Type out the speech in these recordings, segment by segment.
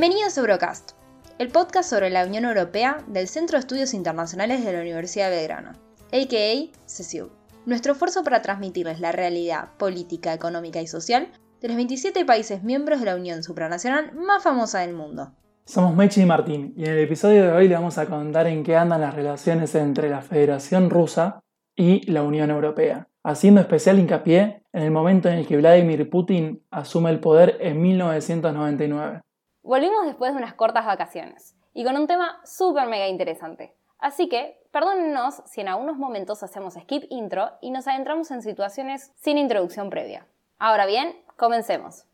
Bienvenidos a Eurocast, el podcast sobre la Unión Europea del Centro de Estudios Internacionales de la Universidad de Belgrano, a.k.a. CESIU. Nuestro esfuerzo para transmitirles la realidad política, económica y social de los 27 países miembros de la Unión Supranacional más famosa del mundo. Somos Mechi y Martín, y en el episodio de hoy le vamos a contar en qué andan las relaciones entre la Federación Rusa y la Unión Europea, haciendo especial hincapié en el momento en el que Vladimir Putin asume el poder en 1999. Volvimos después de unas cortas vacaciones, y con un tema súper mega interesante. Así que, perdónennos si en algunos momentos hacemos skip intro y nos adentramos en situaciones sin introducción previa. Ahora bien, comencemos.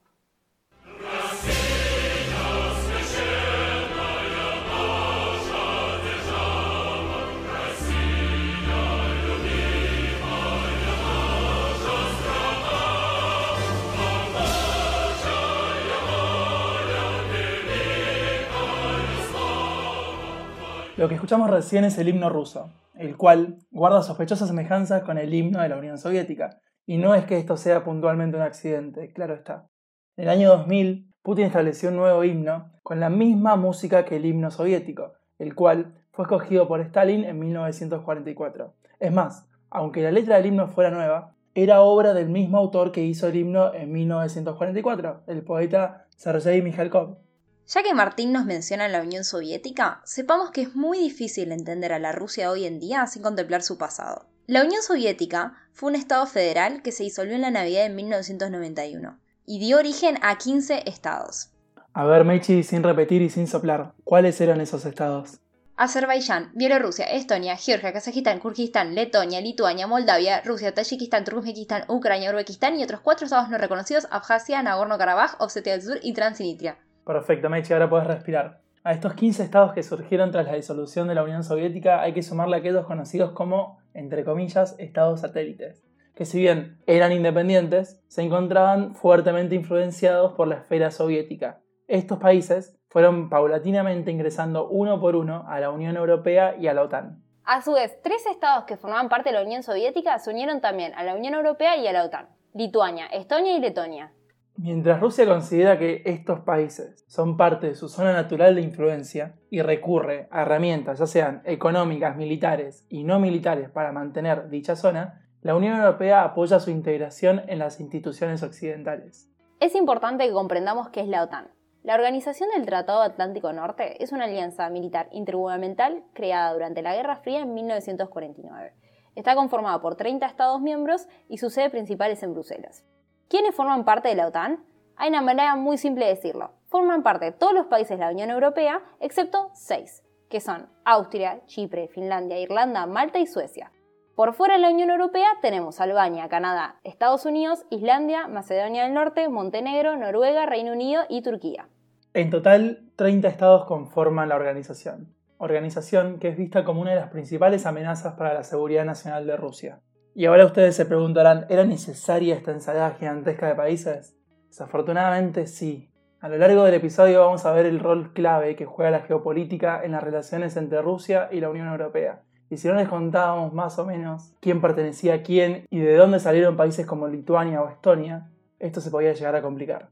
Lo que escuchamos recién es el himno ruso, el cual guarda sospechosas semejanzas con el himno de la Unión Soviética, y no es que esto sea puntualmente un accidente, claro está. En el año 2000, Putin estableció un nuevo himno con la misma música que el himno soviético, el cual fue escogido por Stalin en 1944. Es más, aunque la letra del himno fuera nueva, era obra del mismo autor que hizo el himno en 1944, el poeta Sergei Mikhalkov. Ya que Martín nos menciona la Unión Soviética, sepamos que es muy difícil entender a la Rusia hoy en día sin contemplar su pasado. La Unión Soviética fue un Estado federal que se disolvió en la Navidad de 1991 y dio origen a 15 estados. A ver, Mechi, sin repetir y sin soplar, ¿cuáles eran esos estados? Azerbaiyán, Bielorrusia, Estonia, Georgia, Kazajistán, Kurkistán, Letonia, Lituania, Moldavia, Rusia, Tayikistán, Turkmenistán, Ucrania, Uzbekistán y otros cuatro estados no reconocidos, Abjasia, Nagorno-Karabaj, Osetia del Sur y Transnistria. Perfecto, Mechi, ahora puedes respirar. A estos 15 estados que surgieron tras la disolución de la Unión Soviética hay que sumarle aquellos conocidos como, entre comillas, estados satélites, que si bien eran independientes, se encontraban fuertemente influenciados por la esfera soviética. Estos países fueron paulatinamente ingresando uno por uno a la Unión Europea y a la OTAN. A su vez, tres estados que formaban parte de la Unión Soviética se unieron también a la Unión Europea y a la OTAN. Lituania, Estonia y Letonia. Mientras Rusia considera que estos países son parte de su zona natural de influencia y recurre a herramientas, ya sean económicas, militares y no militares, para mantener dicha zona, la Unión Europea apoya su integración en las instituciones occidentales. Es importante que comprendamos qué es la OTAN. La Organización del Tratado Atlántico Norte es una alianza militar intergubernamental creada durante la Guerra Fría en 1949. Está conformada por 30 Estados miembros y su sede principal es en Bruselas. ¿Quiénes forman parte de la OTAN? Hay una manera muy simple de decirlo. Forman parte de todos los países de la Unión Europea, excepto seis, que son Austria, Chipre, Finlandia, Irlanda, Malta y Suecia. Por fuera de la Unión Europea tenemos Albania, Canadá, Estados Unidos, Islandia, Macedonia del Norte, Montenegro, Noruega, Reino Unido y Turquía. En total, 30 estados conforman la organización, organización que es vista como una de las principales amenazas para la seguridad nacional de Rusia. Y ahora ustedes se preguntarán, ¿era necesaria esta ensalada gigantesca de países? Desafortunadamente sí. A lo largo del episodio vamos a ver el rol clave que juega la geopolítica en las relaciones entre Rusia y la Unión Europea. Y si no les contábamos más o menos quién pertenecía a quién y de dónde salieron países como Lituania o Estonia, esto se podía llegar a complicar.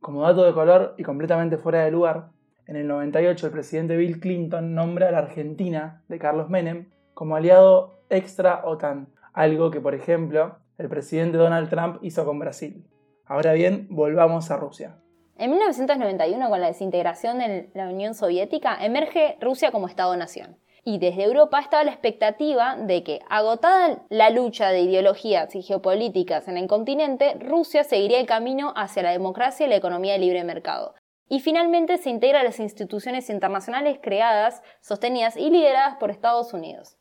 Como dato de color y completamente fuera de lugar, en el 98 el presidente Bill Clinton nombra a la Argentina de Carlos Menem como aliado extra OTAN, algo que, por ejemplo, el presidente Donald Trump hizo con Brasil. Ahora bien, volvamos a Rusia. En 1991, con la desintegración de la Unión Soviética, emerge Rusia como Estado-nación. Y desde Europa estaba la expectativa de que, agotada la lucha de ideologías y geopolíticas en el continente, Rusia seguiría el camino hacia la democracia y la economía de libre mercado. Y finalmente se integra a las instituciones internacionales creadas, sostenidas y lideradas por Estados Unidos.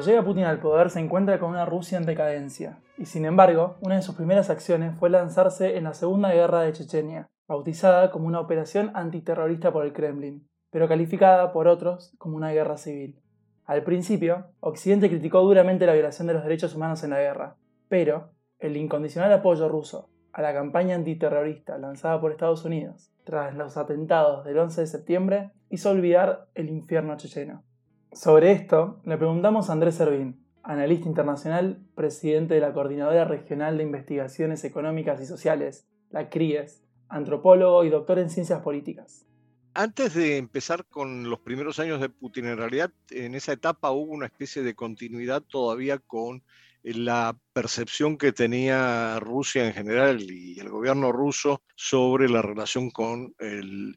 Cuando llega Putin al poder se encuentra con una Rusia en decadencia, y sin embargo, una de sus primeras acciones fue lanzarse en la Segunda Guerra de Chechenia, bautizada como una operación antiterrorista por el Kremlin, pero calificada por otros como una guerra civil. Al principio, Occidente criticó duramente la violación de los derechos humanos en la guerra, pero el incondicional apoyo ruso a la campaña antiterrorista lanzada por Estados Unidos tras los atentados del 11 de septiembre hizo olvidar el infierno checheno. Sobre esto, le preguntamos a Andrés Servín, analista internacional, presidente de la Coordinadora Regional de Investigaciones Económicas y Sociales, la CRIES, antropólogo y doctor en ciencias políticas. Antes de empezar con los primeros años de Putin, en realidad en esa etapa hubo una especie de continuidad todavía con la percepción que tenía Rusia en general y el gobierno ruso sobre la relación con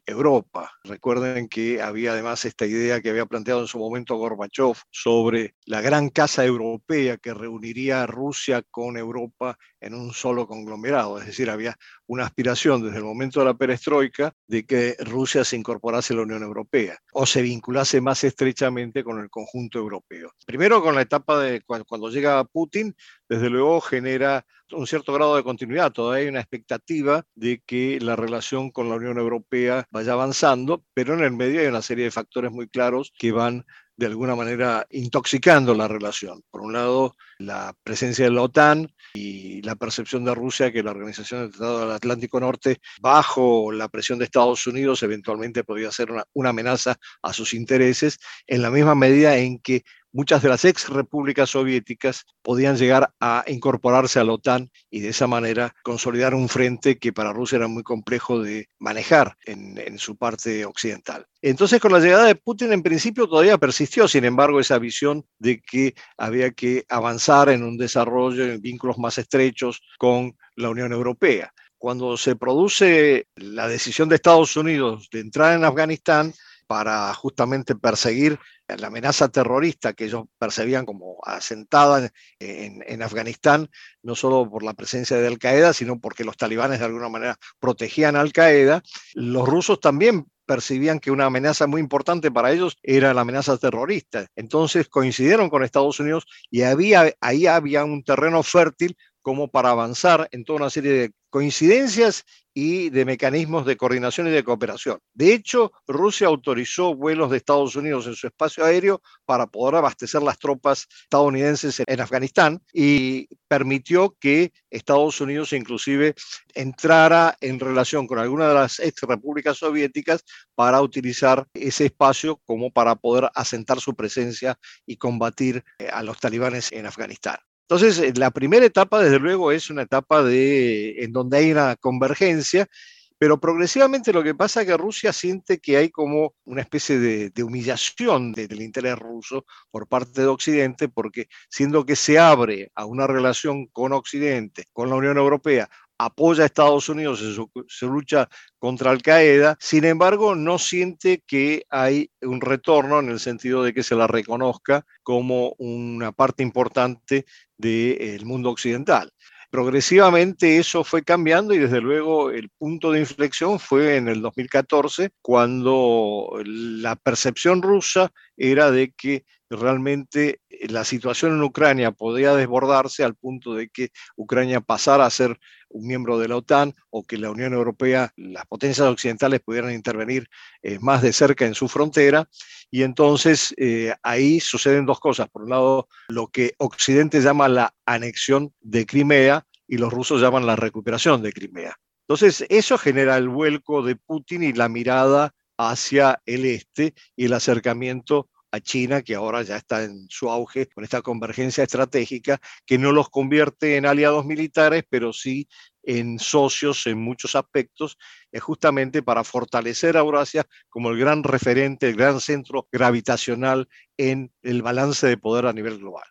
Europa. Recuerden que había además esta idea que había planteado en su momento Gorbachev sobre la gran casa europea que reuniría a Rusia con Europa en un solo conglomerado. Es decir, había una aspiración desde el momento de la perestroika de que Rusia se incorporase a la Unión Europea o se vinculase más estrechamente con el conjunto europeo. Primero con la etapa de cuando llega Putin, desde luego genera un cierto grado de continuidad. Todavía hay una expectativa de que la relación con la Unión Europea vaya avanzando, pero en el medio hay una serie de factores muy claros que van de alguna manera intoxicando la relación. Por un lado, la presencia de la OTAN y la percepción de Rusia que la Organización del Tratado del Atlántico Norte, bajo la presión de Estados Unidos, eventualmente podría ser una, una amenaza a sus intereses, en la misma medida en que muchas de las ex repúblicas soviéticas podían llegar a incorporarse a la OTAN y de esa manera consolidar un frente que para Rusia era muy complejo de manejar en, en, su parte occidental. Entonces, con la llegada de Putin, en principio todavía persistió, sin embargo, esa visión de que había que avanzar en un desarrollo, en vínculos más estrechos con la Unión Europea. Cuando se produce la decisión de Estados Unidos de entrar en Afganistán, para justamente perseguir la amenaza terrorista que ellos percibían como asentada en, en, Afganistán, no solo por la presencia de Al-Qaeda, sino porque los talibanes de alguna manera protegían a Al-Qaeda, los rusos también percibían que una amenaza muy importante para ellos era la amenaza terrorista. Entonces coincidieron con Estados Unidos y había, ahí había un terreno fértil como para avanzar en toda una serie de coincidencias y de mecanismos de coordinación y de cooperación. De hecho, Rusia autorizó vuelos de Estados Unidos en su espacio aéreo para poder abastecer las tropas estadounidenses en Afganistán y permitió que Estados Unidos inclusive entrara en relación con alguna de las ex repúblicas soviéticas para utilizar ese espacio como para poder asentar su presencia y combatir eh, a los talibanes en Afganistán. Entonces, eh, la primera etapa, desde luego, es una etapa de, en donde hay una convergencia, pero progresivamente lo que pasa es que Rusia siente que hay como una especie de, humillación del interés ruso por parte de Occidente, porque siendo que se abre a una relación con Occidente, con la Unión Europea, apoya a Estados Unidos en su, lucha contra Al Qaeda, sin embargo no siente que hay un retorno en el sentido de que se la reconozca como una parte importante del mundo occidental. Progresivamente eso fue cambiando y desde luego el punto de inflexión fue en el 2014 cuando la percepción rusa era de que realmente la situación en Ucrania podía desbordarse al punto de que Ucrania pasara a ser un miembro de la OTAN o que la Unión Europea, las potencias occidentales pudieran intervenir eh, más de cerca en su frontera. Y entonces eh, ahí suceden dos cosas. Por un lado, lo que Occidente llama la anexión de Crimea y los rusos llaman la recuperación de Crimea. Entonces, eso genera el vuelco de Putin y la mirada hacia el este y el acercamiento a China, que ahora ya está en su auge con esta convergencia estratégica, que no los convierte en aliados militares, pero sí en socios en muchos aspectos, es justamente para fortalecer a Eurasia como el gran referente, el gran centro gravitacional en el balance de poder a nivel global.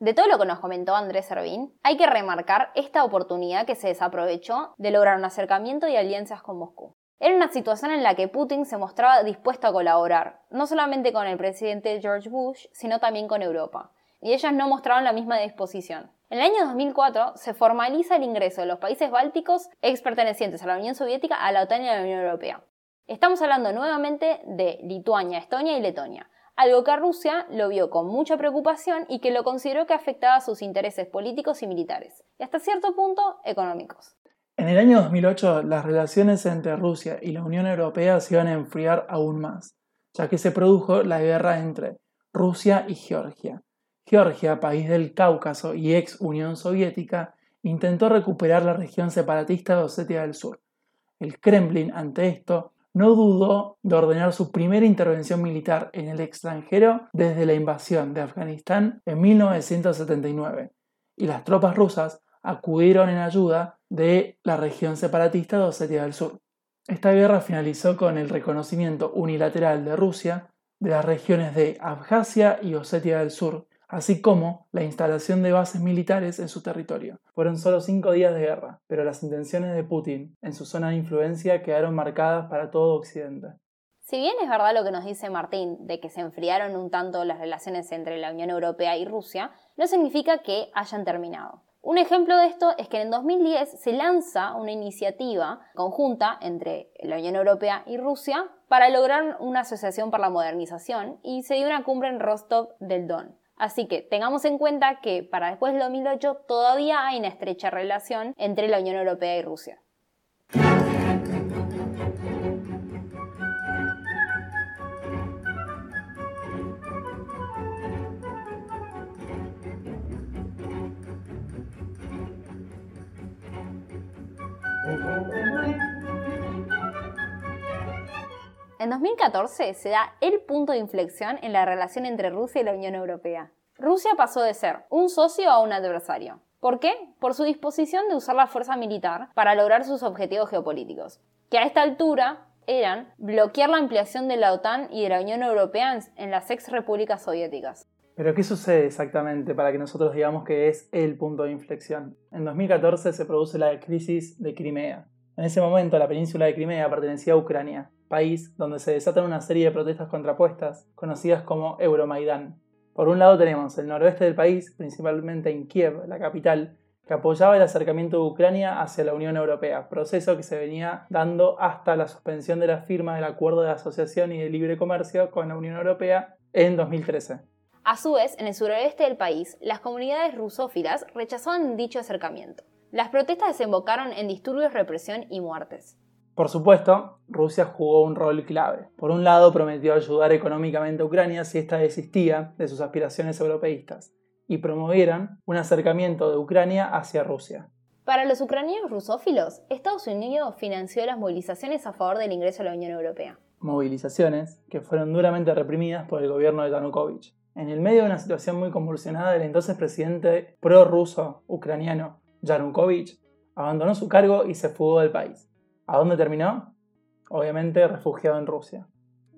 De todo lo que nos comentó Andrés Servín, hay que remarcar esta oportunidad que se desaprovechó de lograr un acercamiento y alianzas con Moscú. Era una situación en la que Putin se mostraba dispuesto a colaborar, no solamente con el presidente George Bush, sino también con Europa, y ellas no mostraron la misma disposición. En el año 2004 se formaliza el ingreso de los países bálticos ex pertenecientes a la Unión Soviética a la OTAN y a la Unión Europea. Estamos hablando nuevamente de Lituania, Estonia y Letonia, algo que Rusia lo vio con mucha preocupación y que lo consideró que afectaba sus intereses políticos y militares, y hasta cierto punto económicos. En el año 2008 las relaciones entre Rusia y la Unión Europea se iban a enfriar aún más, ya que se produjo la guerra entre Rusia y Georgia. Georgia, país del Cáucaso y ex Unión Soviética, intentó recuperar la región separatista de Osetia del Sur. El Kremlin, ante esto, no dudó de ordenar su primera intervención militar en el extranjero desde la invasión de Afganistán en 1979, y las tropas rusas acudieron en ayuda de la región separatista de Osetia del Sur. Esta guerra finalizó con el reconocimiento unilateral de Rusia de las regiones de Abjasia y Osetia del Sur, así como la instalación de bases militares en su territorio. Fueron solo cinco días de guerra, pero las intenciones de Putin en su zona de influencia quedaron marcadas para todo Occidente. Si bien es verdad lo que nos dice Martín de que se enfriaron un tanto las relaciones entre la Unión Europea y Rusia, no significa que hayan terminado. Un ejemplo de esto es que en 2010 se lanza una iniciativa conjunta entre la Unión Europea y Rusia para lograr una asociación para la modernización y se dio una cumbre en Rostov del Don. Así que tengamos en cuenta que para después del 2008 todavía hay una estrecha relación entre la Unión Europea y Rusia. En 2014 se da el punto de inflexión en la relación entre Rusia y la Unión Europea. Rusia pasó de ser un socio a un adversario. ¿Por qué? Por su disposición de usar la fuerza militar para lograr sus objetivos geopolíticos, que a esta altura eran bloquear la ampliación de la OTAN y de la Unión Europea en las ex repúblicas soviéticas. Pero ¿qué sucede exactamente para que nosotros digamos que es el punto de inflexión? En 2014 se produce la crisis de Crimea. En ese momento la península de Crimea pertenecía a Ucrania país donde se desatan una serie de protestas contrapuestas, conocidas como Euromaidán. Por un lado tenemos el noroeste del país, principalmente en Kiev, la capital, que apoyaba el acercamiento de Ucrania hacia la Unión Europea, proceso que se venía dando hasta la suspensión de la firma del Acuerdo de Asociación y de Libre Comercio con la Unión Europea en 2013. A su vez, en el suroeste del país, las comunidades rusófilas rechazaban dicho acercamiento. Las protestas desembocaron en disturbios, represión y muertes. Por supuesto, Rusia jugó un rol clave. Por un lado, prometió ayudar económicamente a Ucrania si ésta desistía de sus aspiraciones europeístas, y promovieron un acercamiento de Ucrania hacia Rusia. Para los ucranianos rusófilos, Estados Unidos financió las movilizaciones a favor del ingreso a la Unión Europea. Movilizaciones que fueron duramente reprimidas por el gobierno de Yanukovych. En el medio de una situación muy convulsionada, el entonces presidente prorruso ucraniano Yanukovych abandonó su cargo y se fugó del país. ¿A dónde terminó? Obviamente refugiado en Rusia.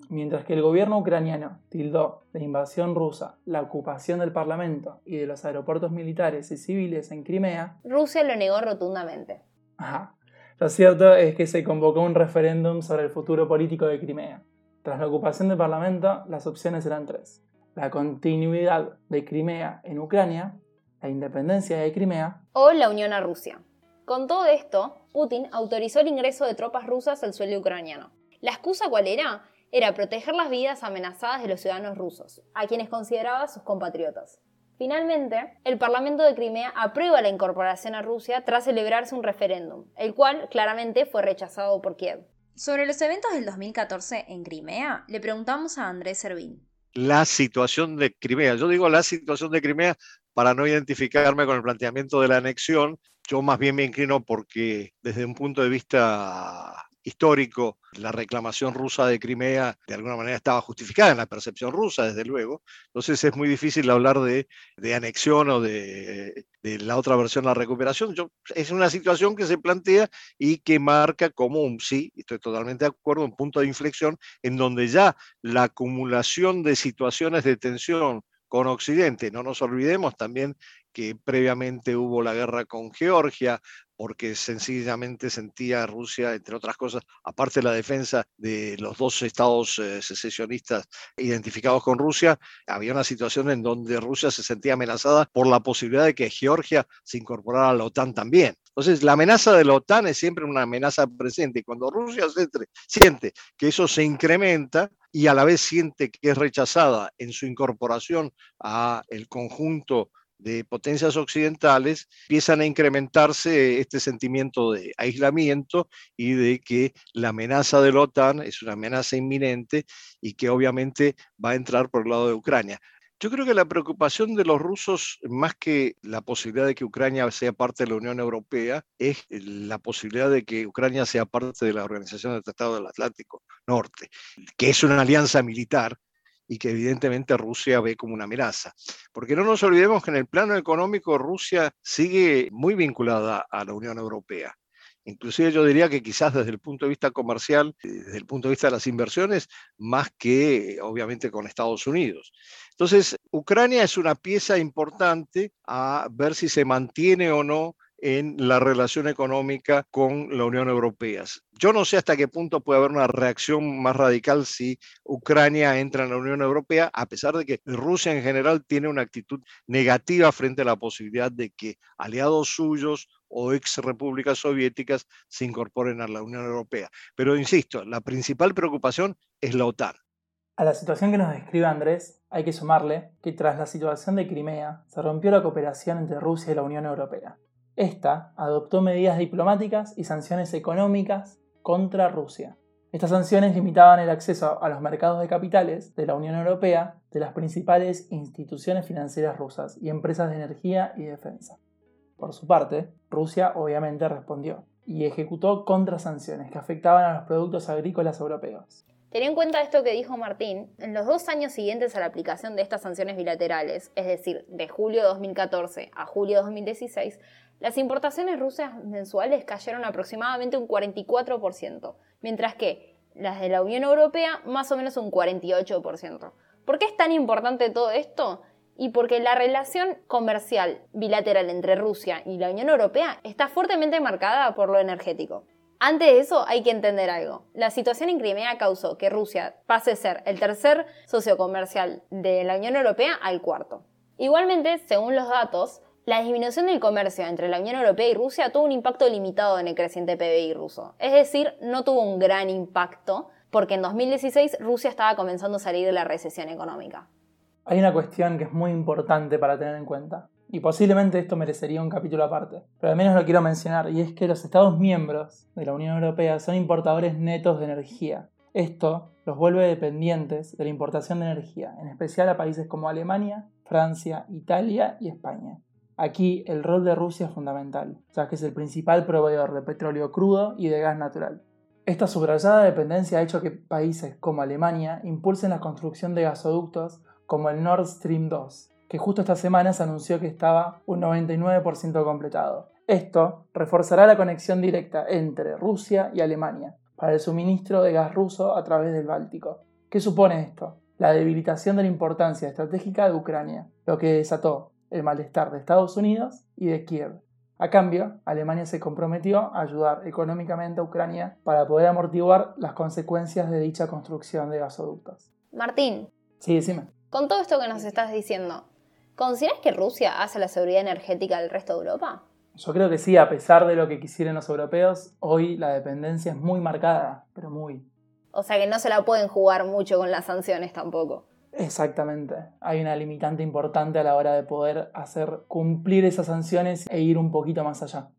Mientras que el gobierno ucraniano tildó de invasión rusa la ocupación del Parlamento y de los aeropuertos militares y civiles en Crimea, Rusia lo negó rotundamente. Ajá. Lo cierto es que se convocó un referéndum sobre el futuro político de Crimea. Tras la ocupación del Parlamento, las opciones eran tres. La continuidad de Crimea en Ucrania, la independencia de Crimea o la unión a Rusia. Con todo esto, Putin autorizó el ingreso de tropas rusas al suelo ucraniano. ¿La excusa cuál era? Era proteger las vidas amenazadas de los ciudadanos rusos, a quienes consideraba sus compatriotas. Finalmente, el Parlamento de Crimea aprueba la incorporación a Rusia tras celebrarse un referéndum, el cual claramente fue rechazado por Kiev. Sobre los eventos del 2014 en Crimea, le preguntamos a Andrés Servín. La situación de Crimea. Yo digo la situación de Crimea para no identificarme con el planteamiento de la anexión, yo más bien me inclino porque desde un punto de vista histórico, la reclamación rusa de Crimea de alguna manera estaba justificada en la percepción rusa, desde luego. Entonces es muy difícil hablar de, anexión o de, la otra versión, la recuperación. Yo, es una situación que se plantea y que marca como un, sí, estoy totalmente de acuerdo, un punto de inflexión en donde ya la acumulación de situaciones de tensión con Occidente. No nos olvidemos también que previamente hubo la guerra con Georgia, porque sencillamente sentía Rusia, entre otras cosas, aparte de la defensa de los dos estados eh, secesionistas identificados con Rusia, había una situación en donde Rusia se sentía amenazada por la posibilidad de que Georgia se incorporara a la OTAN también. Entonces, la amenaza de la OTAN es siempre una amenaza presente. Y cuando Rusia siente que eso se incrementa, y a la vez siente que es rechazada en su incorporación a el conjunto de potencias occidentales, empiezan a incrementarse este sentimiento de aislamiento y de que la amenaza de la OTAN es una amenaza inminente y que obviamente va a entrar por el lado de Ucrania. Yo creo que la preocupación de los rusos, más que la posibilidad de que Ucrania sea parte de la Unión Europea, es la posibilidad de que Ucrania sea parte de la Organización del Tratado del Atlántico Norte, que es una alianza militar y que evidentemente Rusia ve como una amenaza. Porque no nos olvidemos que en el plano económico Rusia sigue muy vinculada a la Unión Europea. Inclusive yo diría que quizás desde el punto de vista comercial, eh, desde el punto de vista de las inversiones, más que obviamente con Estados Unidos. Entonces, Ucrania es una pieza importante a ver si se mantiene o no en la relación económica con la Unión Europea. Yo no sé hasta qué punto puede haber una reacción más radical si Ucrania entra en la Unión Europea, a pesar de que Rusia en general tiene una actitud negativa frente a la posibilidad de que aliados suyos o ex repúblicas soviéticas se incorporen a la Unión Europea. Pero insisto, la principal preocupación es la OTAN. A la situación que nos describe Andrés, hay que sumarle que tras la situación de Crimea se rompió la cooperación entre Rusia y la Unión Europea. Esta adoptó medidas diplomáticas y sanciones económicas contra Rusia. Estas sanciones limitaban el acceso a los mercados de capitales de la Unión Europea de las principales instituciones financieras rusas y empresas de energía y defensa. Por su parte, Rusia obviamente respondió y ejecutó contrasanciones que afectaban a los productos agrícolas europeos. Ten en cuenta esto que dijo Martín, en los dos años siguientes a la aplicación de estas sanciones bilaterales, es decir, de julio de 2014 a julio de 2016, las importaciones rusas mensuales cayeron aproximadamente un 44%, mientras que las de la Unión Europea más o menos un 48%. ¿Por qué es tan importante todo esto? y porque la relación comercial bilateral entre Rusia y la Unión Europea está fuertemente marcada por lo energético. Antes de eso hay que entender algo. La situación en Crimea causó que Rusia pase a ser el tercer socio comercial de la Unión Europea al cuarto. Igualmente, según los datos, la disminución del comercio entre la Unión Europea y Rusia tuvo un impacto limitado en el creciente PBI ruso. Es decir, no tuvo un gran impacto porque en 2016 Rusia estaba comenzando a salir de la recesión económica. Hay una cuestión que es muy importante para tener en cuenta, y posiblemente esto merecería un capítulo aparte, pero al menos lo quiero mencionar, y es que los Estados miembros de la Unión Europea son importadores netos de energía. Esto los vuelve dependientes de la importación de energía, en especial a países como Alemania, Francia, Italia y España. Aquí el rol de Rusia es fundamental, ya que es el principal proveedor de petróleo crudo y de gas natural. Esta subrayada dependencia ha hecho que países como Alemania impulsen la construcción de gasoductos como el Nord Stream 2, que justo esta semana se anunció que estaba un 99% completado. Esto reforzará la conexión directa entre Rusia y Alemania para el suministro de gas ruso a través del Báltico. ¿Qué supone esto? La debilitación de la importancia estratégica de Ucrania, lo que desató el malestar de Estados Unidos y de Kiev. A cambio, Alemania se comprometió a ayudar económicamente a Ucrania para poder amortiguar las consecuencias de dicha construcción de gasoductos. Martín. Sí, decime. Con todo esto que nos estás diciendo, ¿consideras que Rusia hace la seguridad energética del resto de Europa? Yo creo que sí, a pesar de lo que quisieran los europeos, hoy la dependencia es muy marcada, pero muy. O sea que no se la pueden jugar mucho con las sanciones tampoco. Exactamente. Hay una limitante importante a la hora de poder hacer cumplir esas sanciones e ir un poquito más allá.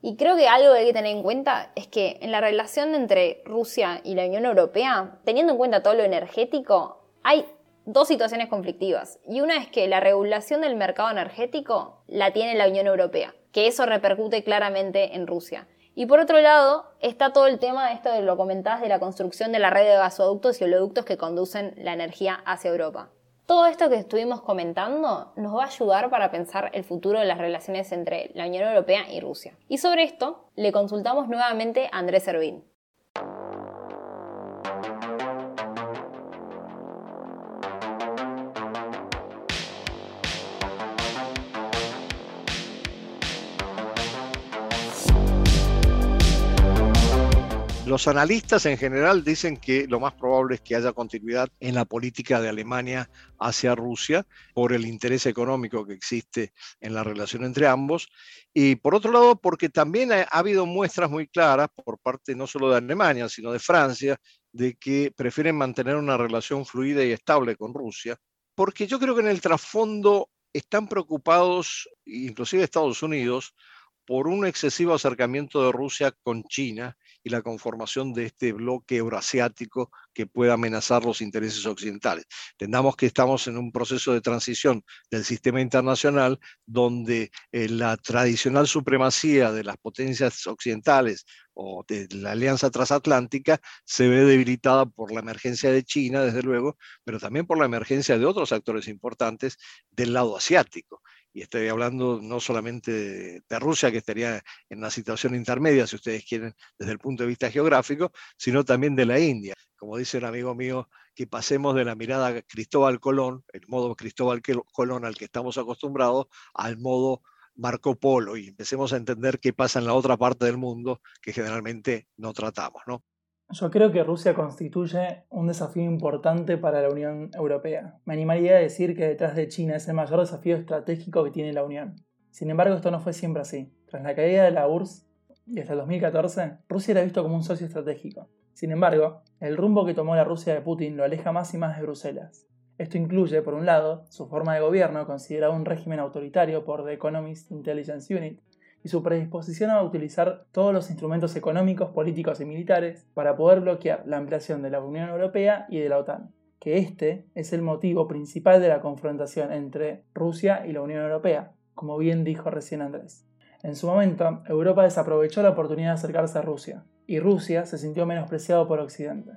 Y creo que algo que hay que tener en cuenta es que en la relación entre Rusia y la Unión Europea, teniendo en cuenta todo lo energético, hay dos situaciones conflictivas. Y una es que la regulación del mercado energético la tiene la Unión Europea, que eso repercute claramente en Rusia. Y por otro lado, está todo el tema, esto de lo comentabas, de la construcción de la red de gasoductos y oleoductos que conducen la energía hacia Europa. Todo esto que estuvimos comentando nos va a ayudar para pensar el futuro de las relaciones entre la Unión Europea y Rusia. Y sobre esto le consultamos nuevamente a Andrés Servín. Los analistas en general dicen que lo más probable es que haya continuidad en la política de Alemania hacia Rusia por el interés económico que existe en la relación entre ambos. Y por otro lado porque también ha, habido muestras muy claras por parte no solo de Alemania sino de Francia de que prefieren mantener una relación fluida y estable con Rusia porque yo creo que en el trasfondo están preocupados, inclusive Estados Unidos, por un excesivo acercamiento de Rusia con China y la conformación de este bloque euroasiático que pueda amenazar los intereses occidentales. Entendamos que estamos en un proceso de transición del sistema internacional donde eh, la tradicional supremacía de las potencias occidentales o de la alianza transatlántica se ve debilitada por la emergencia de China, desde luego, pero también por la emergencia de otros actores importantes del lado asiático y estoy hablando no solamente de, Rusia, que estaría en una situación intermedia, si ustedes quieren, desde el punto de vista geográfico, sino también de la India. Como dice un amigo mío, que pasemos de la mirada Cristóbal Colón, el modo Cristóbal Colón al que estamos acostumbrados, al modo Marco Polo y empecemos a entender qué pasa en la otra parte del mundo que generalmente no tratamos, ¿no? Yo creo que Rusia constituye un desafío importante para la Unión Europea. Me animaría a decir que detrás de China es el mayor desafío estratégico que tiene la Unión. Sin embargo, esto no fue siempre así. Tras la caída de la URSS y hasta el 2014, Rusia era visto como un socio estratégico. Sin embargo, el rumbo que tomó la Rusia de Putin lo aleja más y más de Bruselas. Esto incluye, por un lado, su forma de gobierno, considerado un régimen autoritario por The Economist Intelligence Unit, y su predisposición a utilizar todos los instrumentos económicos, políticos y militares para poder bloquear la ampliación de la Unión Europea y de la OTAN, que este es el motivo principal de la confrontación entre Rusia y la Unión Europea, como bien dijo recién Andrés. En su momento, Europa desaprovechó la oportunidad de acercarse a Rusia, y Rusia se sintió menospreciado por Occidente.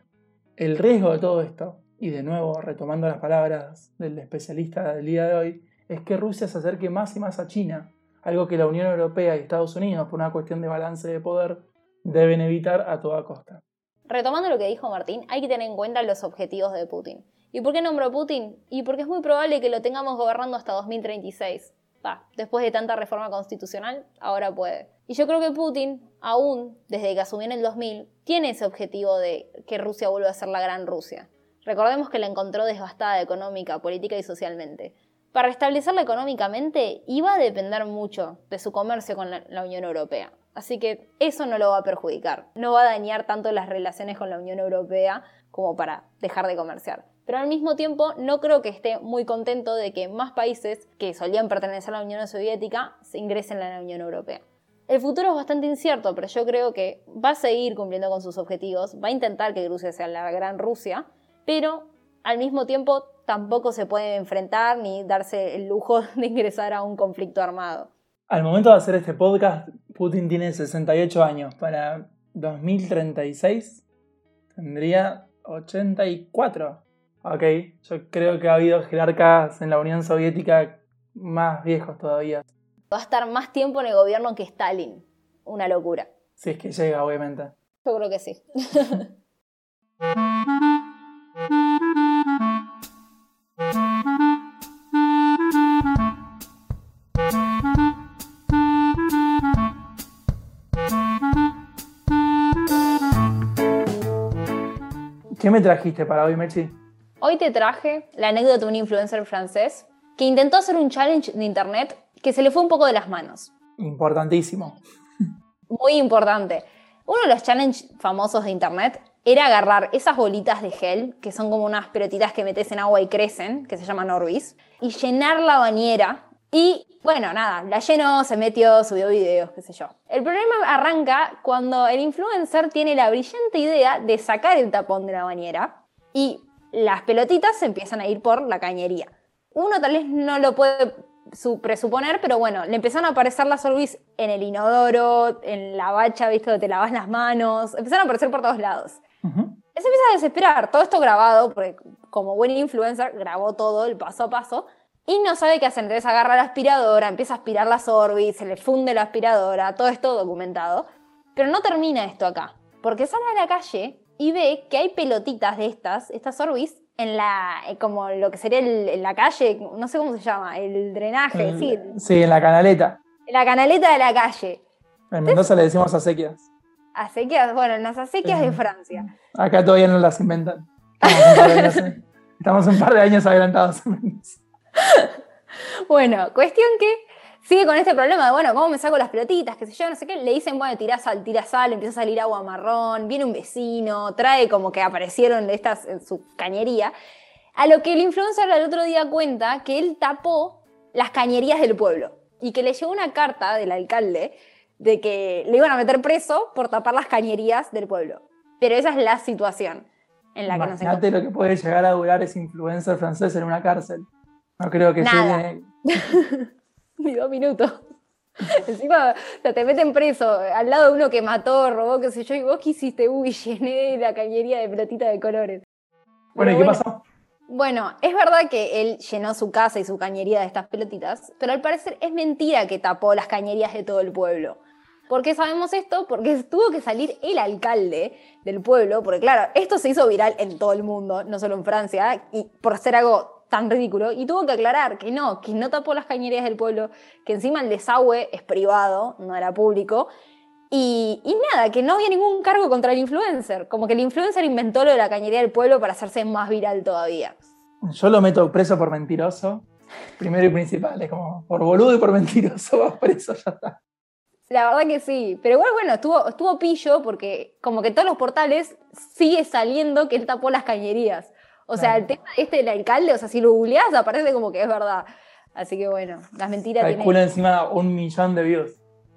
El riesgo de todo esto, y de nuevo retomando las palabras del especialista del día de hoy, es que Rusia se acerque más y más a China algo que la Unión Europea y Estados Unidos, por una cuestión de balance de poder, deben evitar a toda costa. Retomando lo que dijo Martín, hay que tener en cuenta los objetivos de Putin. ¿Y por qué nombró Putin? Y porque es muy probable que lo tengamos gobernando hasta 2036. Va, después de tanta reforma constitucional, ahora puede. Y yo creo que Putin, aún desde que asumió en el 2000, tiene ese objetivo de que Rusia vuelva a ser la gran Rusia. Recordemos que la encontró devastada económica, política y socialmente. Para restablecerla económicamente iba a depender mucho de su comercio con la, Unión Europea. Así que eso no lo va a perjudicar. No va a dañar tanto las relaciones con la Unión Europea como para dejar de comerciar. Pero al mismo tiempo no creo que esté muy contento de que más países que solían pertenecer a la Unión Soviética se ingresen a la Unión Europea. El futuro es bastante incierto, pero yo creo que va a seguir cumpliendo con sus objetivos, va a intentar que Rusia sea la gran Rusia, pero al mismo tiempo tampoco se puede enfrentar ni darse el lujo de ingresar a un conflicto armado. Al momento de hacer este podcast, Putin tiene 68 años. Para 2036 tendría 84. Ok, yo creo que ha habido jerarcas en la Unión Soviética más viejos todavía. Va a estar más tiempo en el gobierno que Stalin. Una locura. Si es que llega, obviamente. Yo creo que sí. me trajiste para hoy, Mechi? Hoy te traje la anécdota de un influencer francés que intentó hacer un challenge de internet que se le fue un poco de las manos. Importantísimo. Muy importante. Uno de los challenges famosos de internet era agarrar esas bolitas de gel, que son como unas pelotitas que metes en agua y crecen, que se llaman Orbis, y llenar la bañera y bueno, nada, la llenó, se metió, subió videos, qué sé yo. El problema arranca cuando el influencer tiene la brillante idea de sacar el tapón de la bañera y las pelotitas se empiezan a ir por la cañería. Uno tal vez no lo puede presuponer, pero bueno, le empezaron a aparecer las Orbis en el inodoro, en la bacha, ¿viste? Donde te lavas las manos, empezaron a aparecer por todos lados. Se empieza a desesperar, todo esto grabado, porque como buen influencer grabó todo el paso a paso, y no sabe qué hacer. Entonces agarra la aspiradora, empieza a aspirar las orbis, se le funde la aspiradora, todo esto documentado. Pero no termina esto acá, porque sale a la calle y ve que hay pelotitas de estas, estas orbis, en la, eh, como lo que sería en la calle, no sé cómo se llama, el drenaje, sí. Sí, en la canaleta. En la canaleta de la calle. En Mendoza le decimos acequias. Acequias, bueno, en las acequias de Francia. Acá todavía no las inventan. Estamos un par de años, adelantados bueno, cuestión que sigue con este problema de, bueno, ¿cómo me saco las pelotitas? ¿Qué sé yo? No sé qué. Le dicen, bueno, tira sal, tira sal, empieza a salir agua marrón, viene un vecino, trae como que aparecieron estas en su cañería. A lo que el influencer el otro día cuenta que él tapó las cañerías del pueblo y que le llegó una carta del alcalde de que le iban a meter preso por tapar las cañerías del pueblo. Pero esa es la situación en la que nos Imagínate lo que puede llegar a durar ese influencer francés en una cárcel. No creo que Nada. llegue. Ni dos minutos. Encima o sea, te meten preso al lado de uno que mató, robó, qué sé yo, y vos qué hiciste, uy, llené la cañería de pelotita de colores. Bueno, ¿y qué bueno, pasó? Bueno, es verdad que él llenó su casa y su cañería de estas pelotitas, pero al parecer es mentira que tapó las cañerías de todo el pueblo. ¿Por qué sabemos esto? Porque tuvo que salir el alcalde del pueblo, porque claro, esto se hizo viral en todo el mundo, no solo en Francia, y por ser algo tan ridículo, y tuvo que aclarar que no, que no tapó las cañerías del pueblo, que encima el desagüe es privado, no era público, y, y nada, que no había ningún cargo contra el influencer, como que el influencer inventó lo de la cañería del pueblo para hacerse más viral todavía. Yo lo meto preso por mentiroso. Primero y principal, es como por boludo y por mentiroso vas preso, ya está. La verdad que sí, pero igual bueno, estuvo, estuvo pillo porque como que todos los portales sigue saliendo que él tapó las cañerías. O sea, el tema este del alcalde, o sea, si lo googleás aparece como que es verdad. Así que bueno, las mentiras Calcula tienen... encima un millón de views.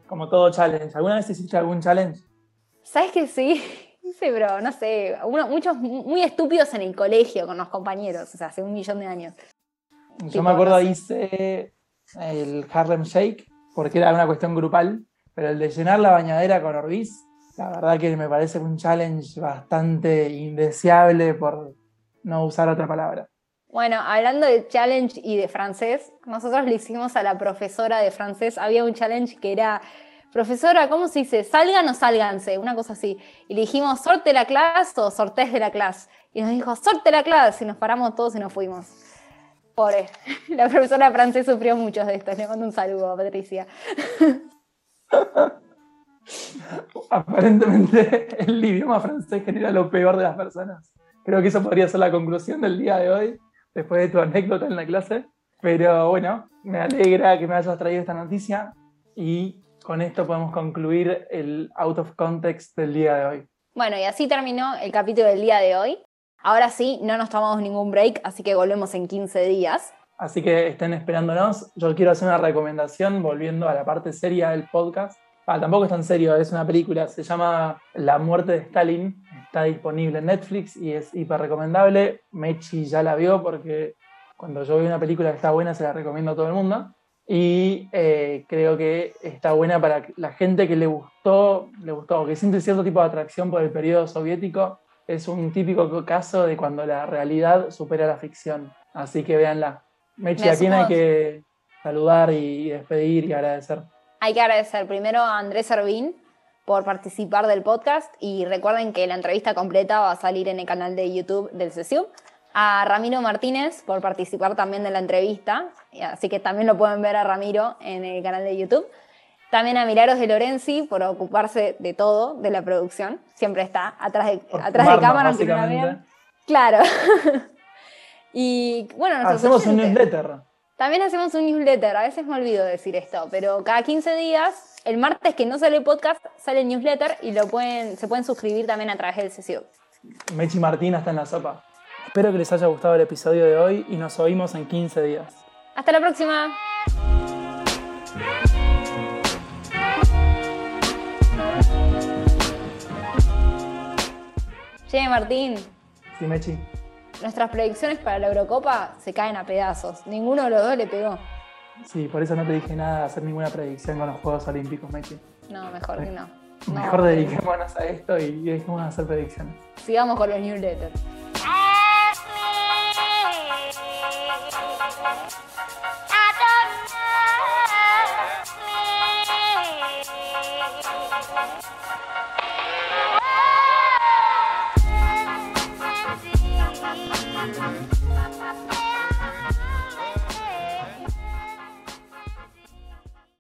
Como todo challenge. ¿Alguna vez hiciste algún challenge? ¿Sabes que sí? Sí, pero no sé, uno- muchos muy estúpidos en el colegio con los compañeros, o sea, hace un millón de años. Yo Tipo, me acuerdo no sé. hice el Harlem Shake, porque era una cuestión grupal, pero el de llenar la bañadera con Orbis, la verdad que me parece un challenge bastante indeseable por no usar otra palabra. Bueno, hablando de challenge y de francés, nosotros le hicimos a la profesora de francés, había un challenge que era, profesora, ¿cómo se dice? ¿Salgan o sálganse? Una cosa así. Y le dijimos, sorte la clase o sortés de la clase. Y nos dijo, sorte la clase. Y nos paramos todos y nos fuimos. Pobre. La profesora francés sufrió muchos de estos. Le mando un saludo a Patricia. Aparentemente el idioma francés genera lo peor de las personas. Creo que eso podría ser la conclusión del día de hoy, después de tu anécdota en la clase. Pero bueno, me alegra que me hayas traído esta noticia y con esto podemos concluir el out of context del día de hoy. Bueno, y así terminó el capítulo del día de hoy. Ahora sí, no nos tomamos ningún break, así que volvemos en 15 días. Así que estén esperándonos. Yo quiero hacer una recomendación volviendo a la parte seria del podcast. Ah, tampoco es tan serio, es una película, se llama La muerte de Stalin. Está disponible en Netflix y es hiper recomendable. Mechi ya la vio porque cuando yo veo una película que está buena se la recomiendo a todo el mundo. Y eh, creo que está buena para la gente que le gustó, le gustó, que siente cierto tipo de atracción por el periodo soviético. Es un típico caso de cuando la realidad supera la ficción. Así que véanla. Mechi, Me ¿a quién hay que saludar y despedir y agradecer? Hay que agradecer primero a Andrés Servín por participar del podcast y recuerden que la entrevista completa va a salir en el canal de YouTube del CESIUB. A Ramiro Martínez por participar también de la entrevista, así que también lo pueden ver a Ramiro en el canal de YouTube. También a Milagros de Lorenzi por ocuparse de todo, de la producción. Siempre está atrás de, Por atrás de cámara, aunque no la básicamente. vean. Claro. y bueno, Hacemos un oyentes. newsletter. También hacemos un newsletter, a veces me olvido decir esto, pero cada 15 días, el martes que no sale el podcast, sale el newsletter y lo pueden, se pueden suscribir también a través del sesión. Mechi Martín está en la sopa. Espero que les haya gustado el episodio de hoy y nos oímos en 15 días. Hasta la próxima. Che, Martín, Sí, Mechi. nuestras predicciones para la Eurocopa se caen a pedazos. Ninguno de los dos le pegó. Sí, por eso no te dije nada hacer ninguna predicción con los Juegos Olímpicos, Mechi. No, mejor que no. No, Mejor dediquémonos a esto y dejemos de hacer predicciones. Sigamos con los newsletters.